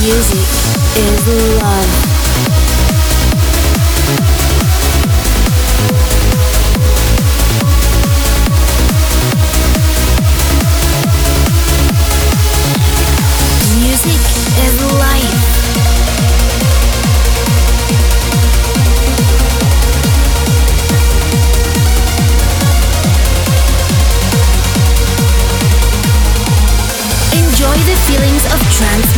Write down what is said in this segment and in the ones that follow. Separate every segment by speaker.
Speaker 1: Music is love.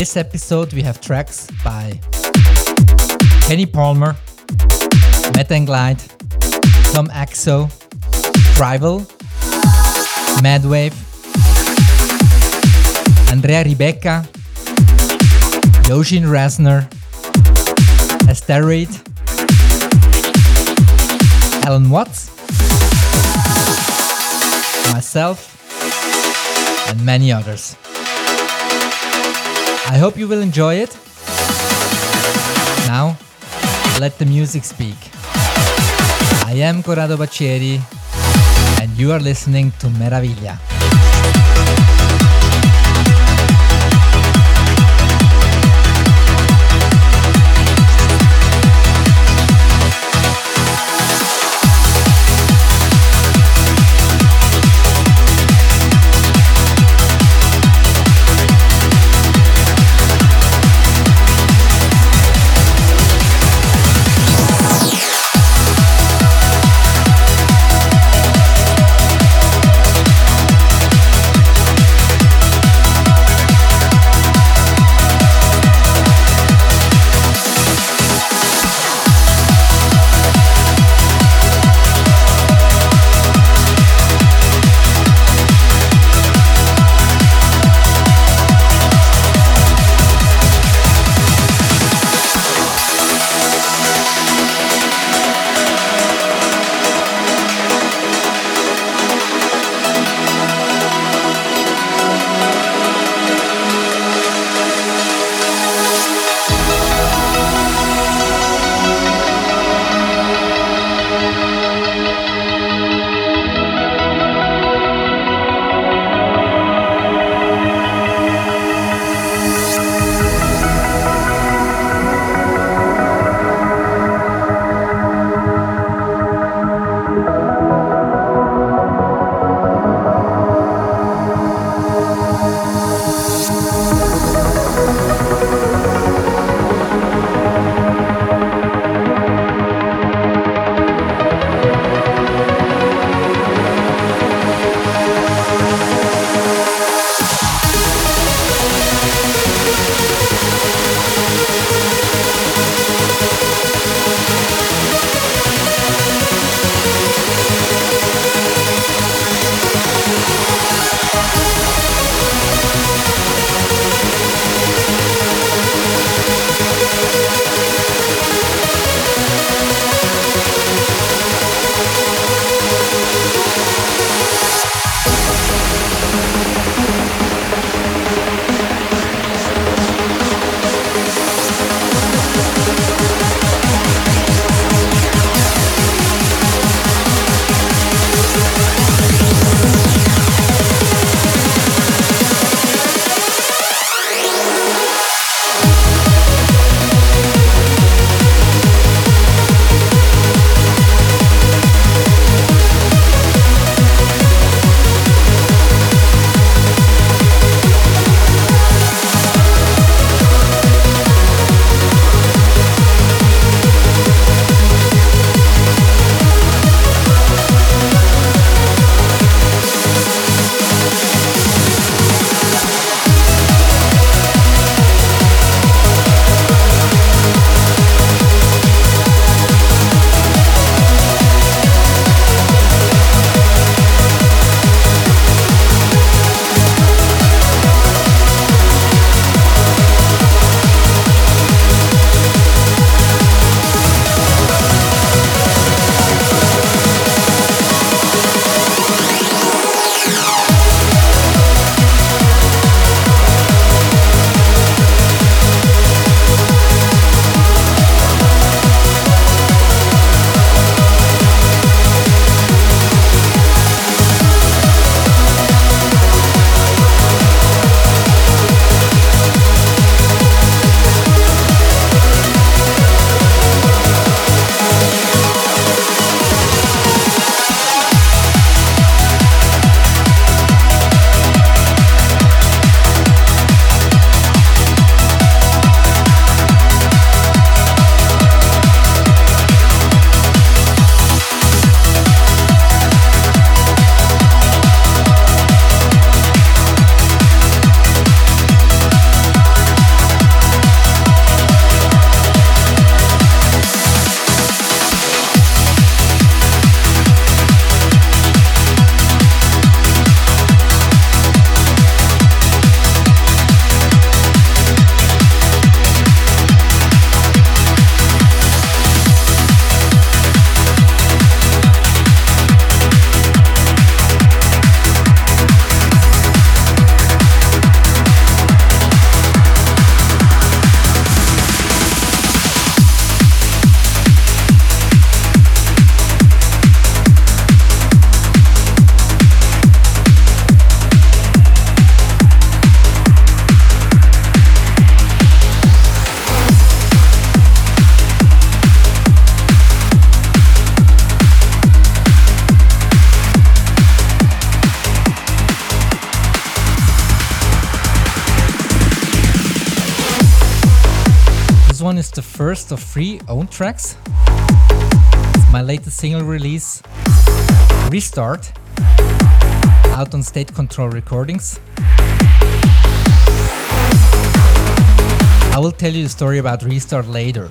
Speaker 1: this episode, we have tracks by Kenny Palmer, Metta and Glyde, Tom Exo, Tribal, Madwave, Andrea Ribeca, Yoshin Rasner, Asteroid, Allen Watts, myself, and many others. I hope you will enjoy it. Now, let the music speak. I am Corrado Baggieri, and you are listening to Meraviglia.
Speaker 2: Three own tracks. It's my latest single release, Restart, out on State Control Recordings. I will tell you the story about Restart later.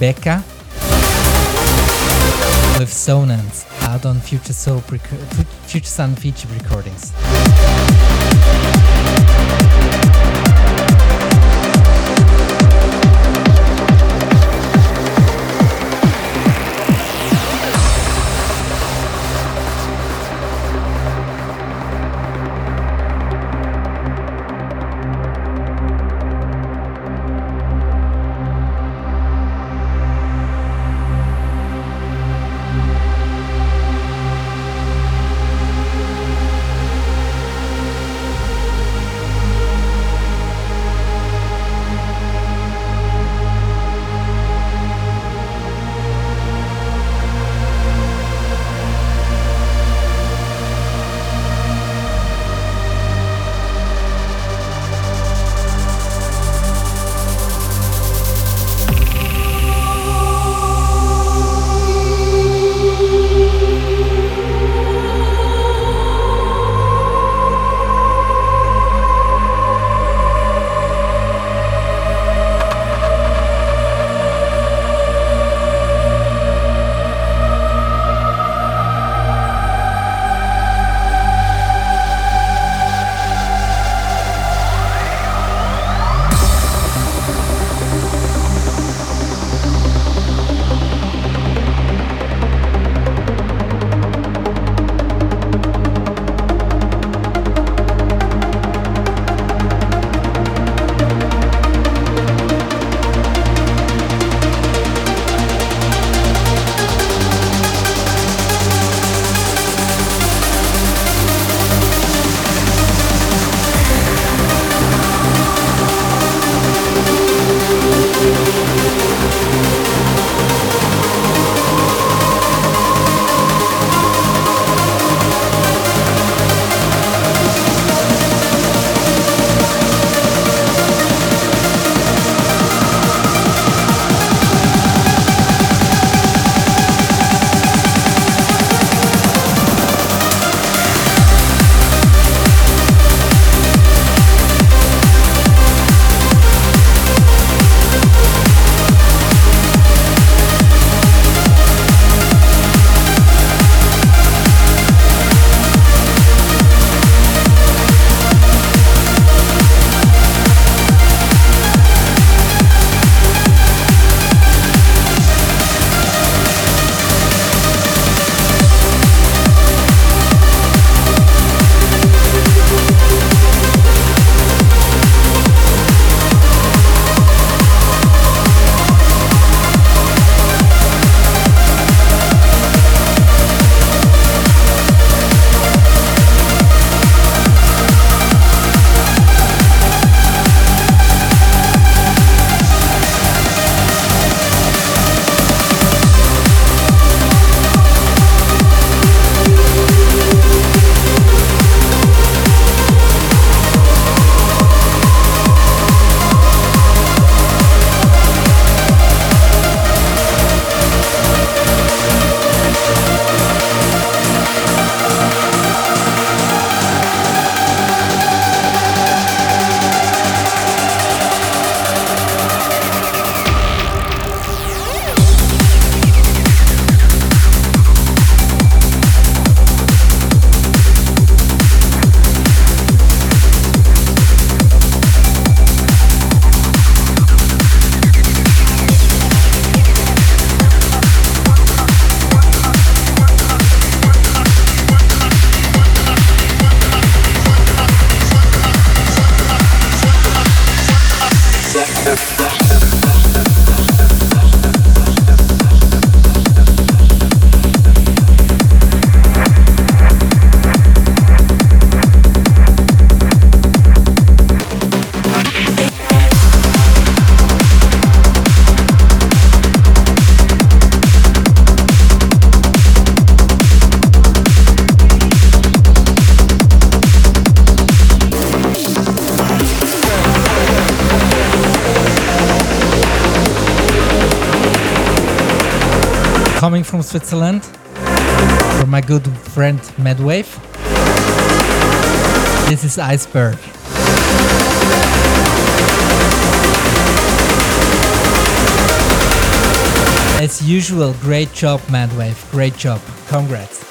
Speaker 3: Ribeca with
Speaker 1: Sonance out on Future Soul Future Sun feature recordings. Switzerland from my good friend Madwave.
Speaker 4: This is Iceberg. As usual, great job, Madwave. Great job. Congrats.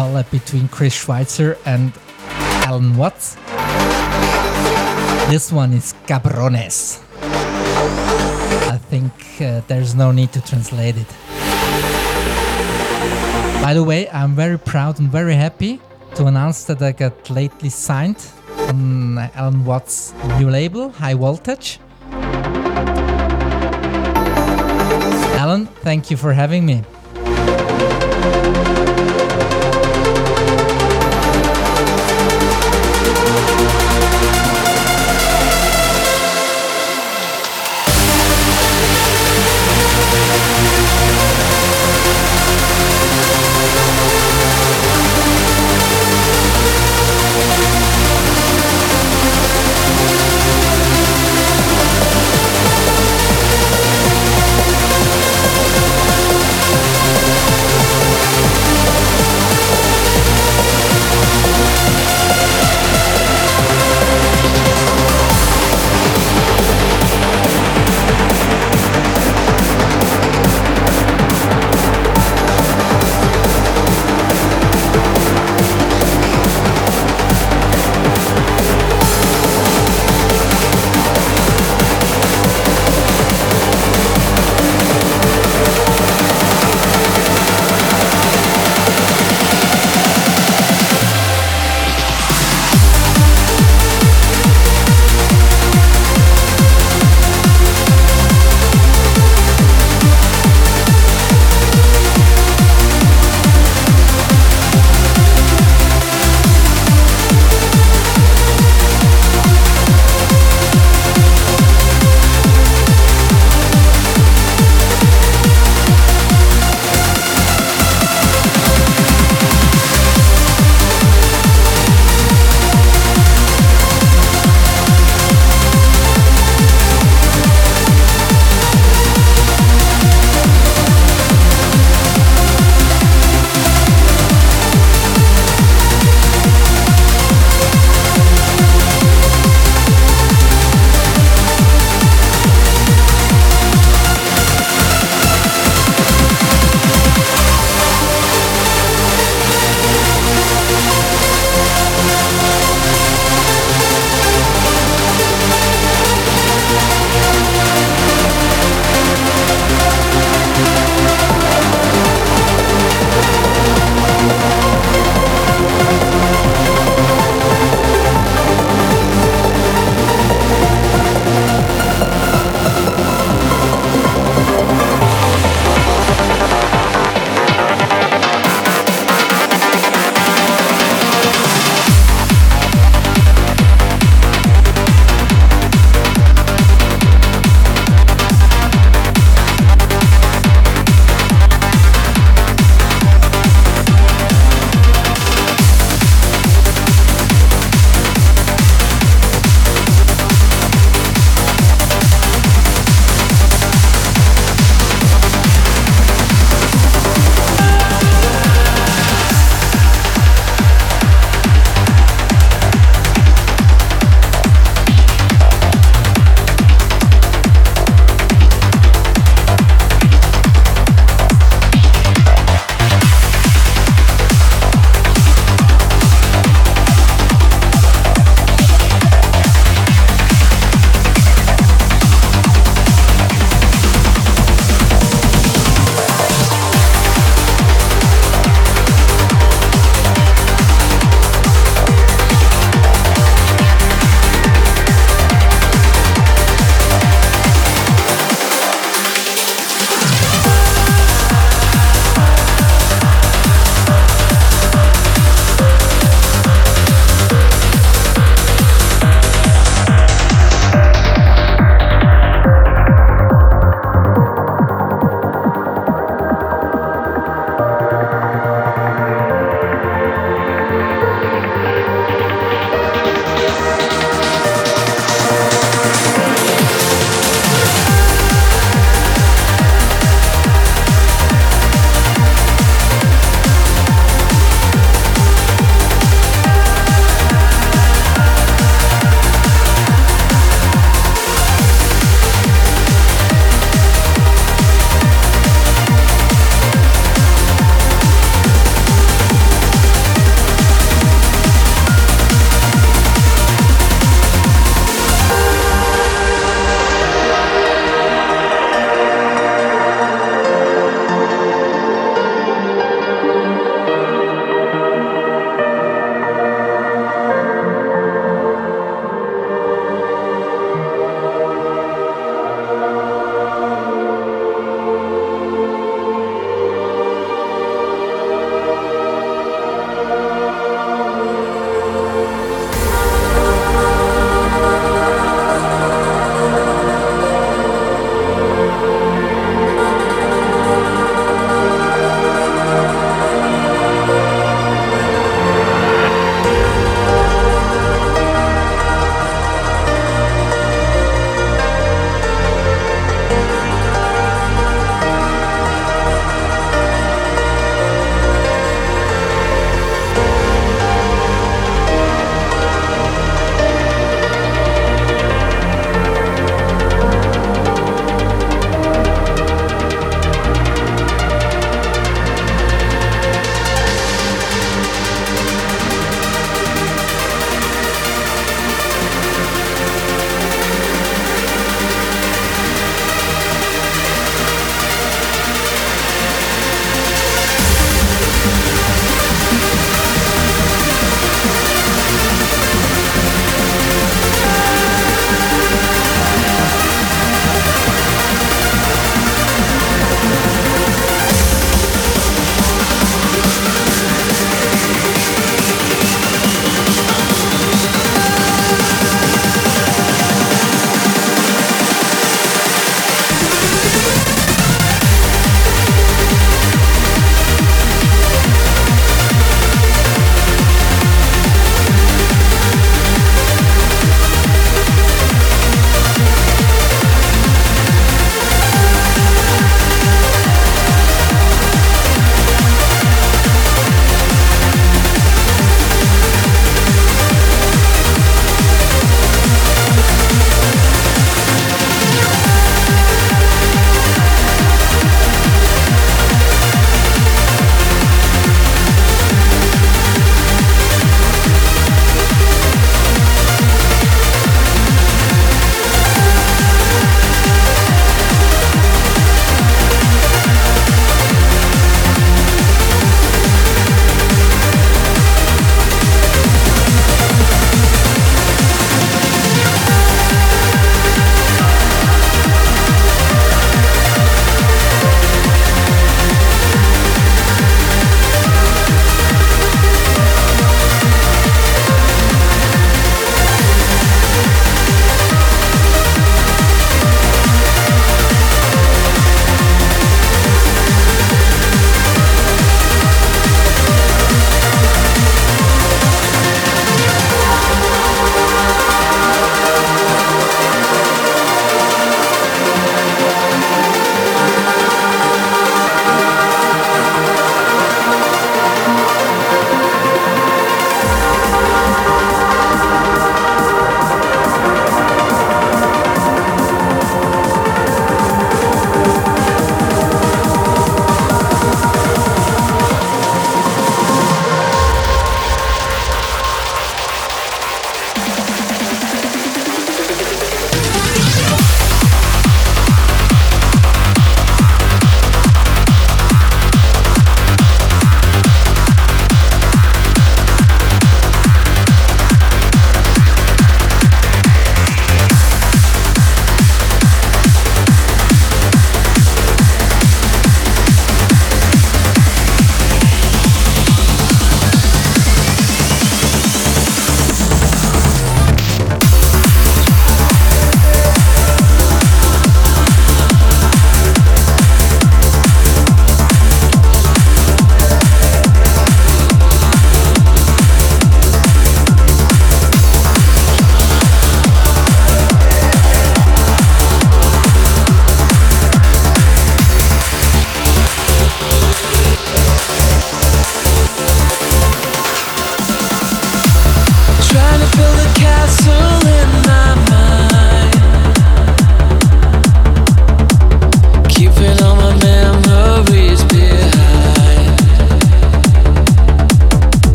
Speaker 1: Collab between Chris Schweizer and Allen Watts. This one is Cabrones. I think uh, there's no need to translate it. By the way, I'm very proud and very happy to announce that I got lately signed on Allen Watts' new label, High Voltage. Allen, thank you for having me.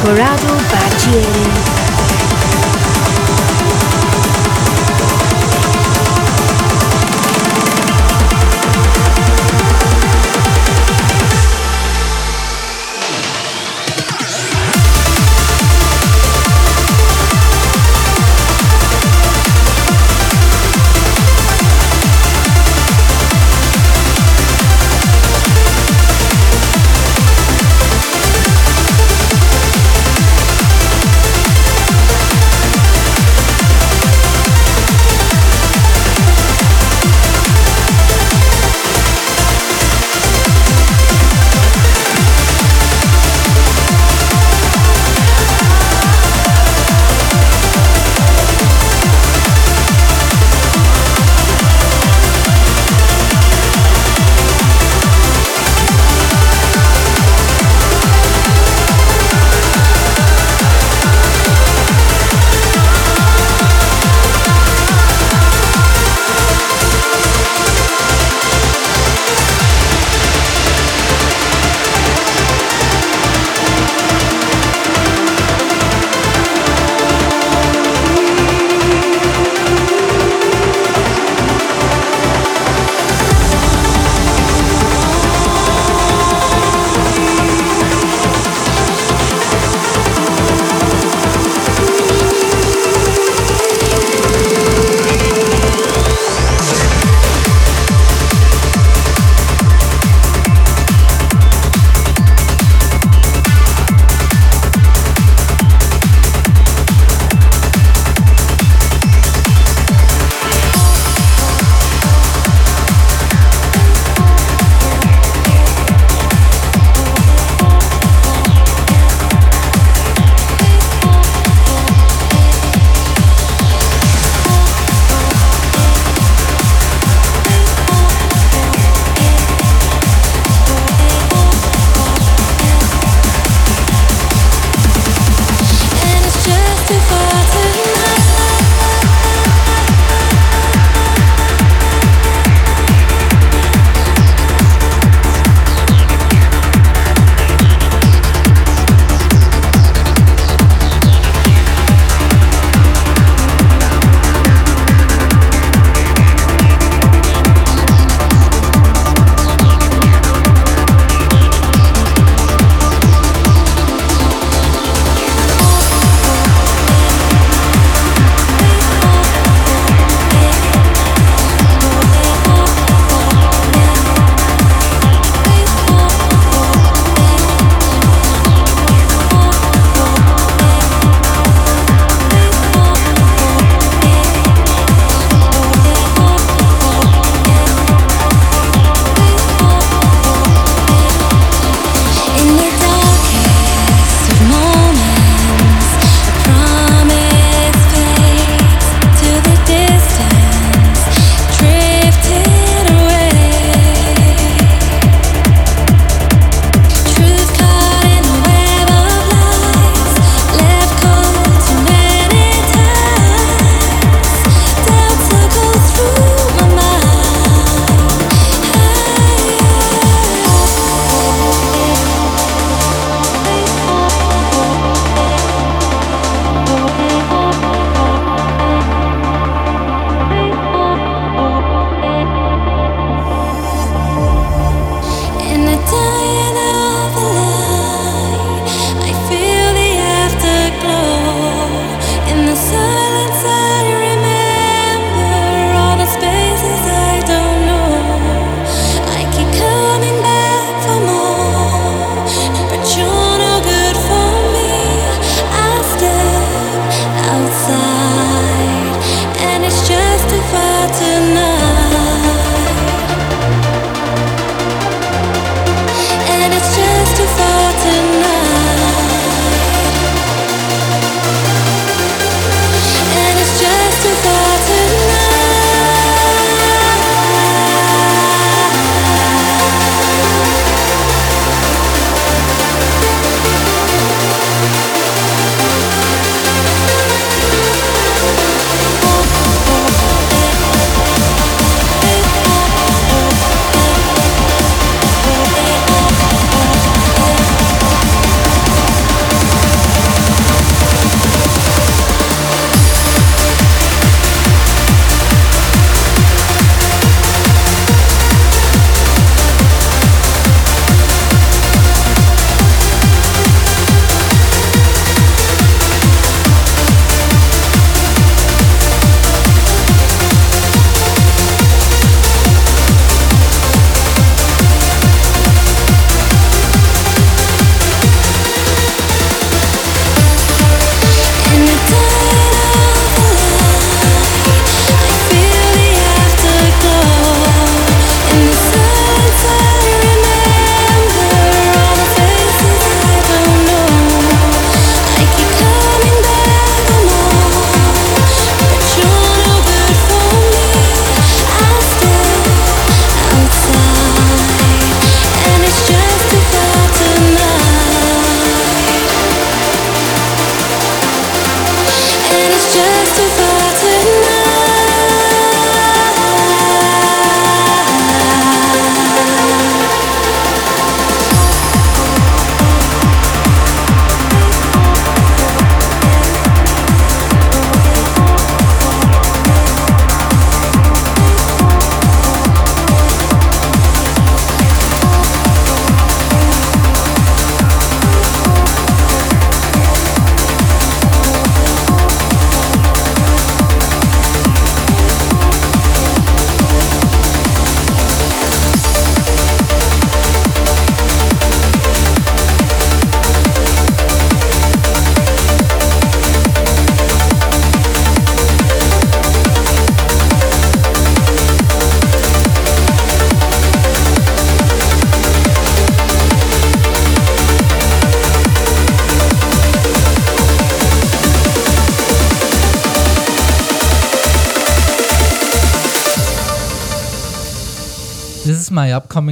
Speaker 3: Corrado
Speaker 1: Baggieri.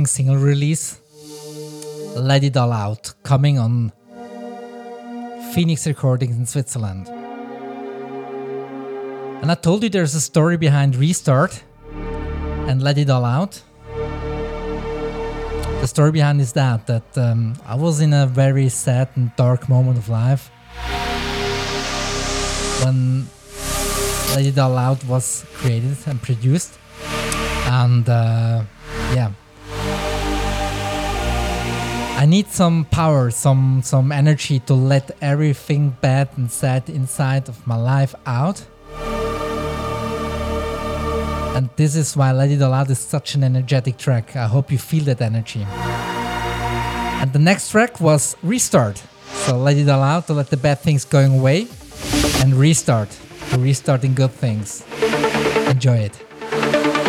Speaker 1: Upcoming single release, Let It All Out, coming on Phoenix Recordings in Switzerland. And I told you there's a story behind Restart and Let It All Out. The story behind is that that um, I was in a very sad and dark moment of life when Let It All Out was created and produced, and uh, I need some power, some some energy to let everything bad and sad inside of my life out. And this is why Let It All Out is such an energetic track. I hope you feel that energy. And the next track was Restart. So let it all out to let the bad things going away and restart to restarting good things. Enjoy it.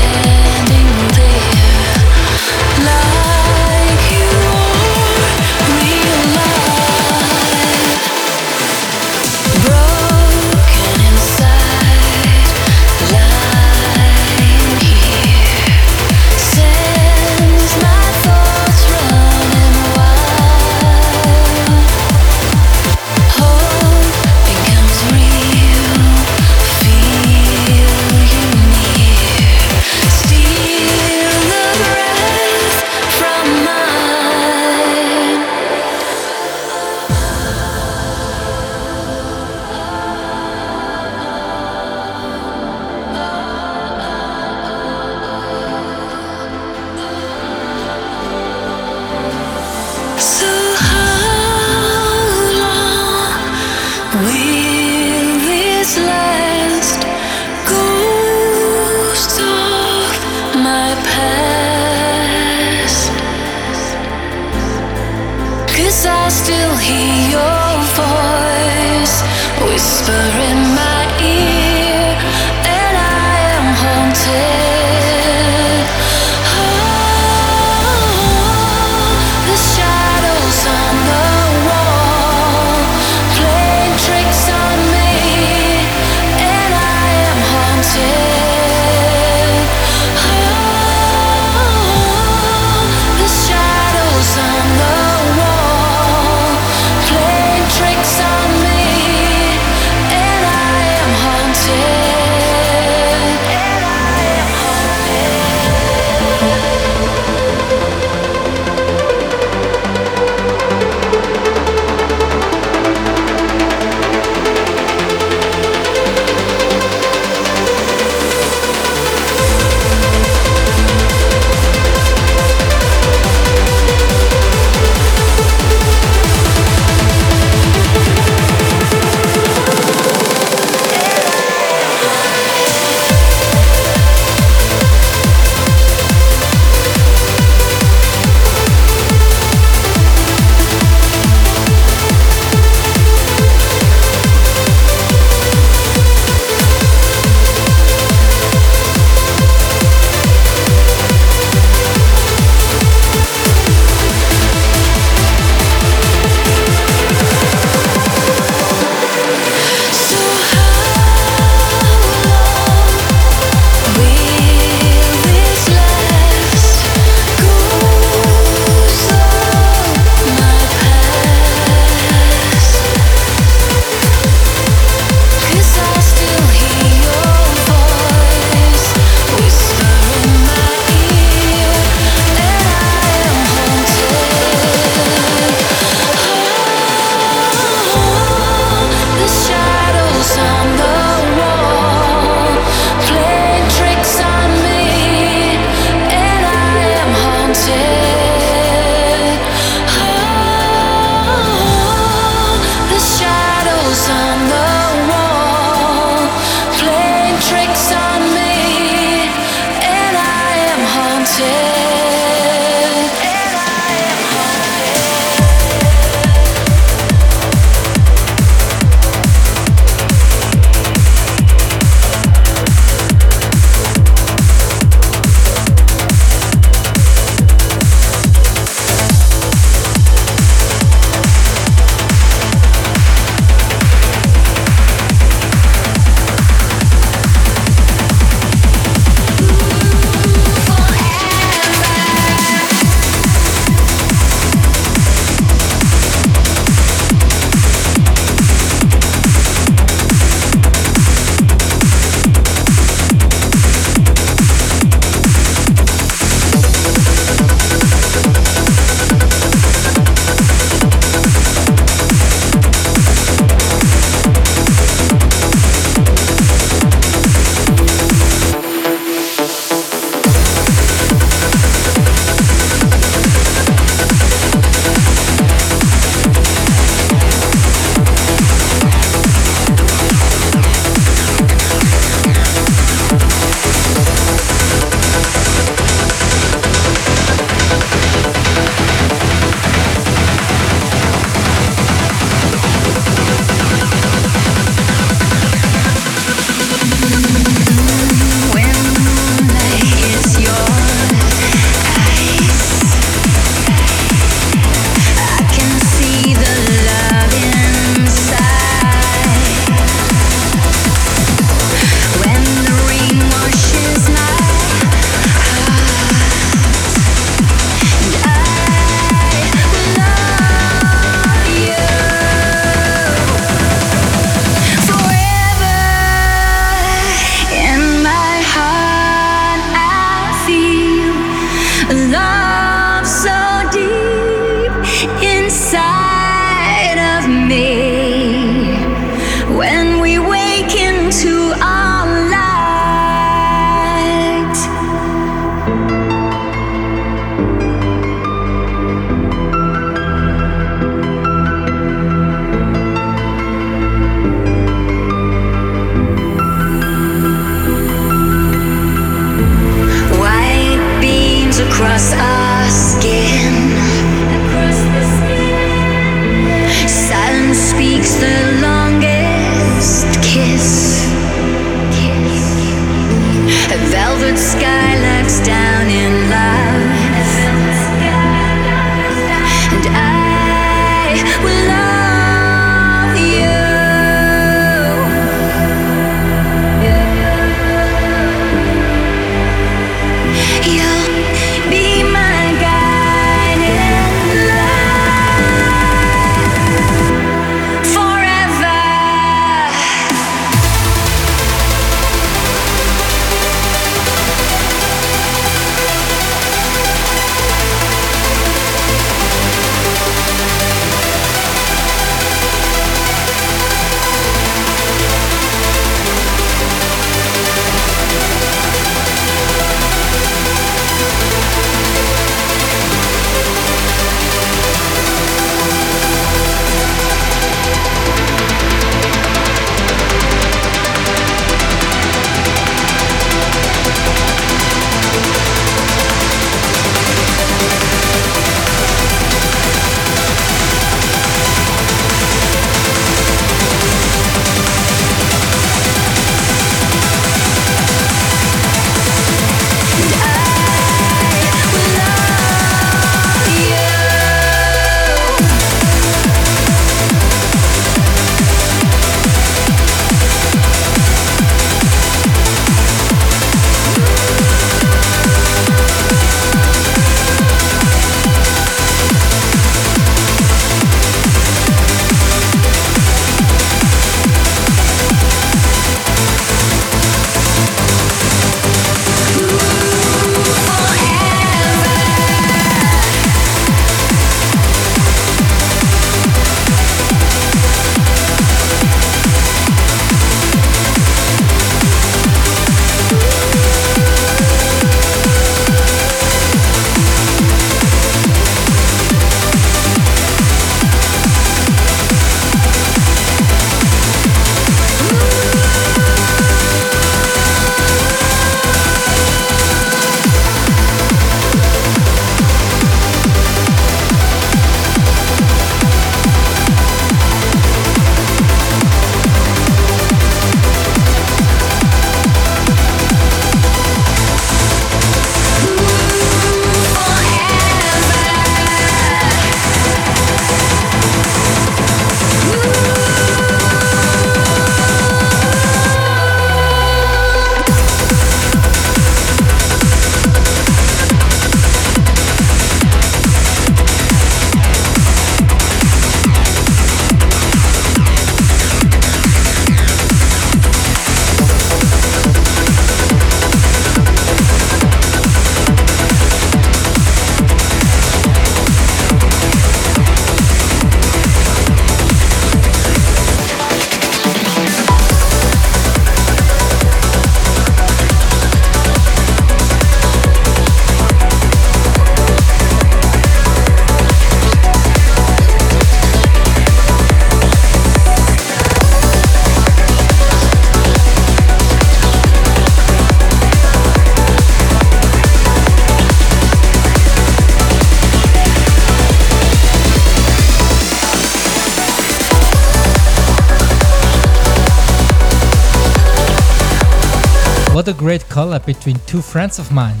Speaker 1: Great collab between two friends of mine.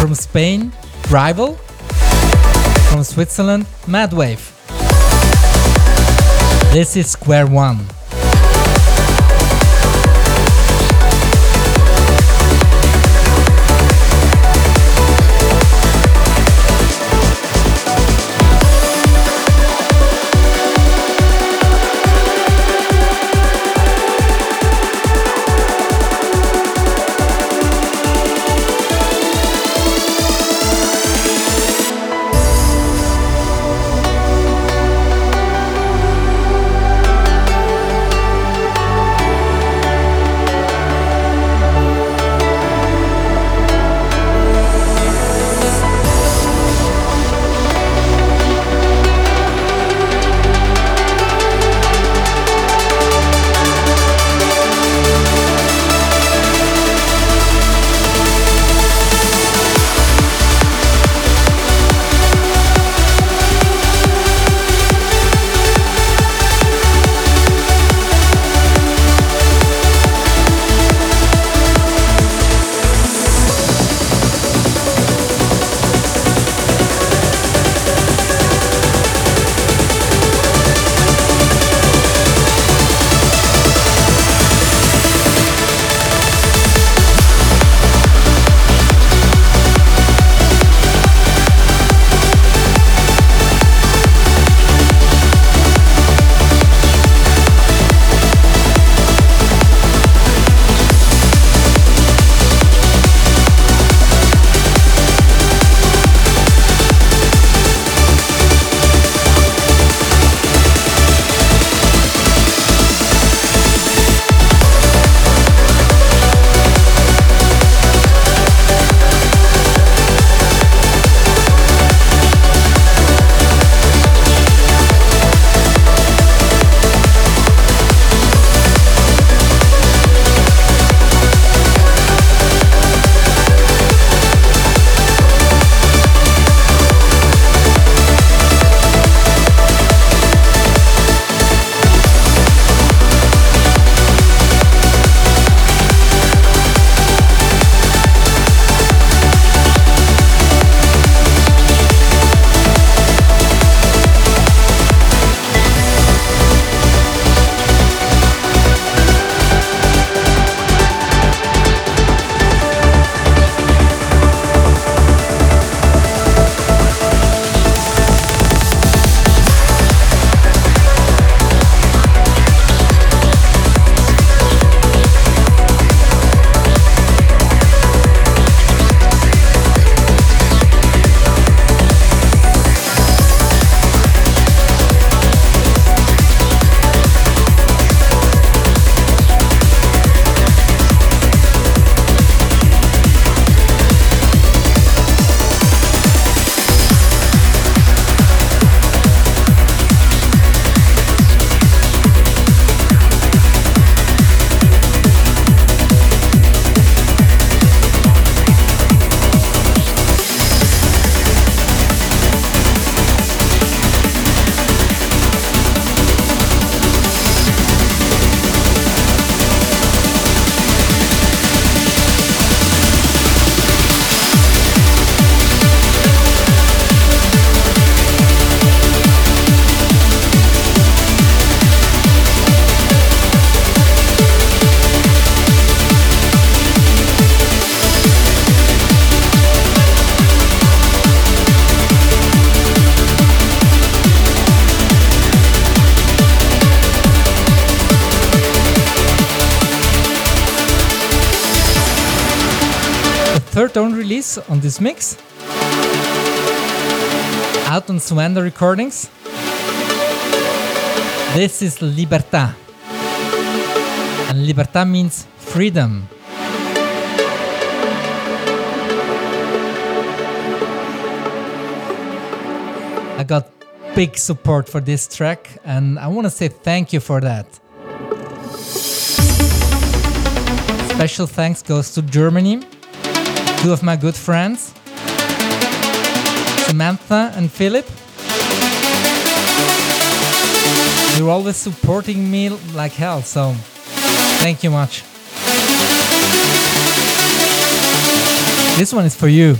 Speaker 1: From Spain, Rival. From Switzerland, Madwave. This is Square One. This mix. Out on Swanda Recordings. This is Libertà. And Libertà means freedom. I got big support for this track, and I want to say thank you for that. Special thanks goes to Germany, two of my good friends, Samantha and Philip. You're always supporting me like hell, so thank you much. This one is for you.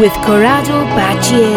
Speaker 3: With Corrado
Speaker 1: Baggieri.